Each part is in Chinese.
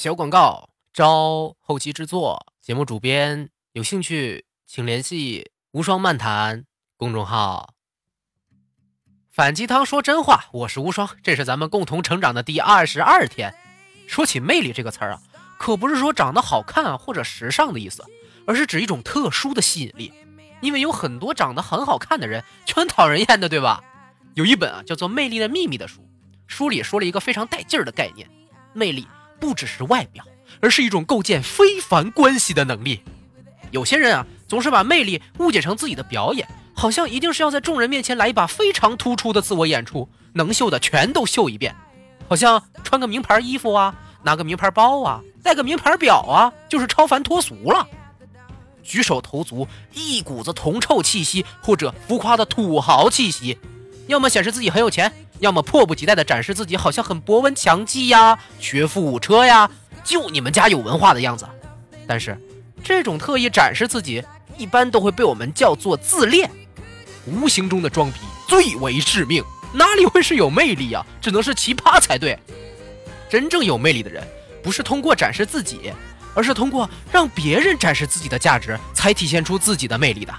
小广告招后期制作，节目主编有兴趣请联系无双漫谈公众号。反鸡汤说真话，我是无双，这是咱们共同成长的第二十二天。说起魅力这个词儿啊，可不是说长得好看或者时尚的意思，而是指一种特殊的吸引力。因为有很多长得很好看的人，全讨人厌的，对吧？有一本啊叫做《魅力的秘密》的书，书里说了一个非常带劲儿的概念：魅力不只是外表，而是一种构建非凡关系的能力。有些人啊，总是把魅力误解成自己的表演，好像一定是要在众人面前来一把非常突出的自我演出，能秀的全都秀一遍，好像穿个名牌衣服啊，拿个名牌包啊，戴个名牌表啊，就是超凡脱俗了。举手投足一股子铜臭气息，或者浮夸的土豪气息，要么显示自己很有钱，要么迫不及待地展示自己好像很博闻强记呀，学富五车呀，就你们家有文化的样子。但是，这种特意展示自己，一般都会被我们叫做自恋，无形中的装逼最为致命，哪里会是有魅力呀？只能是奇葩才对。真正有魅力的人，不是通过展示自己。而是通过让别人展示自己的价值，才体现出自己的魅力的。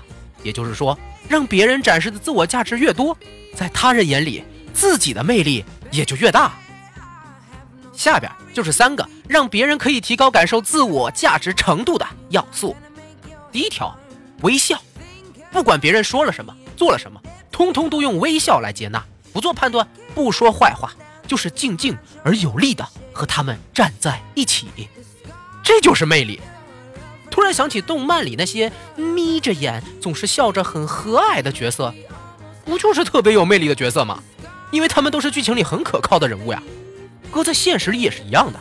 也就是说，让别人展示的自我价值越多，在他人眼里，自己的魅力也就越大。下边就是三个让别人可以提高感受自我价值程度的要素。第一条，微笑，不管别人说了什么，做了什么，通通都用微笑来接纳，不做判断，不说坏话，就是静静而有力的和他们站在一起。这就是魅力。突然想起动漫里那些眯着眼总是笑着很和蔼的角色，不就是特别有魅力的角色吗？因为他们都是剧情里很可靠的人物呀。搁在现实里也是一样的，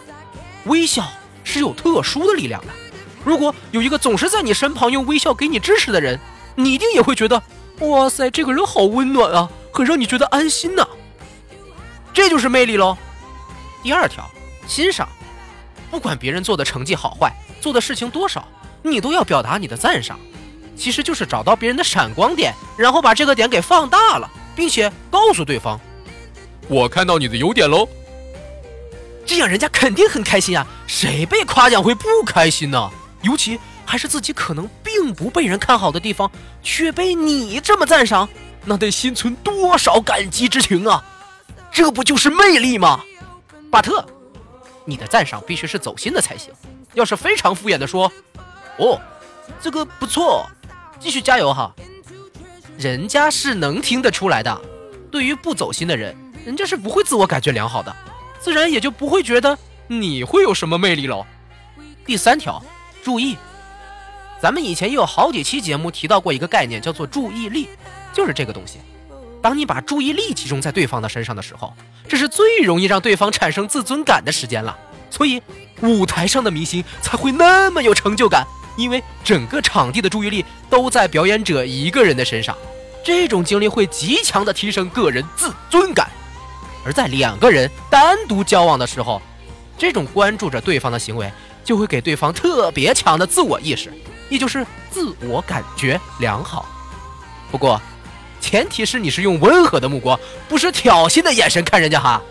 微笑是有特殊的力量的。如果有一个总是在你身旁用微笑给你支持的人，你一定也会觉得，哇塞，这个人好温暖啊，很让你觉得安心呐。这就是魅力喽。第二条，欣赏。不管别人做的成绩好坏，做的事情多少，你都要表达你的赞赏。其实就是找到别人的闪光点，然后把这个点给放大了，并且告诉对方：“我看到你的优点喽。”这样人家肯定很开心啊！谁被夸奖会不开心呢？尤其还是自己可能并不被人看好的地方，却被你这么赞赏，那得心存多少感激之情啊！这不就是魅力吗？巴特。你的赞赏必须是走心的才行。要是非常敷衍的说，哦，这个不错，继续加油哈，人家是能听得出来的。对于不走心的人，人家是不会自我感觉良好的，自然也就不会觉得你会有什么魅力喽。第三条，注意，咱们以前也有好几期节目提到过一个概念，叫做注意力，就是这个东西。当你把注意力集中在对方的身上的时候，这是最容易让对方产生自尊感的时间了。所以，舞台上的明星才会那么有成就感，因为整个场地的注意力都在表演者一个人的身上。这种经历会极强的提升个人自尊感。而在两个人单独交往的时候，这种关注着对方的行为，就会给对方特别强的自我意识，也就是自我感觉良好。不过，前提是你是用温和的目光，不是挑衅的眼神看人家哈。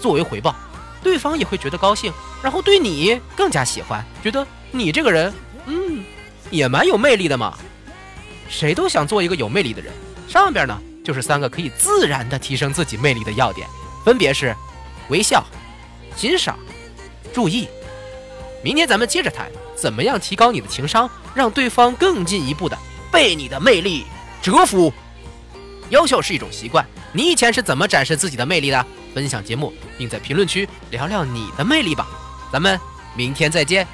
作为回报，对方也会觉得高兴，然后对你更加喜欢，觉得你这个人，嗯，也蛮有魅力的嘛。谁都想做一个有魅力的人。上边呢就是三个可以自然的提升自己魅力的要点，分别是微笑、欣赏、注意。明天咱们接着谈，怎么样提高你的情商，让对方更进一步的被你的魅力折服。优秀是一种习惯，你以前是怎么展示自己的魅力的？分享节目，并在评论区聊聊你的魅力吧。咱们明天再见。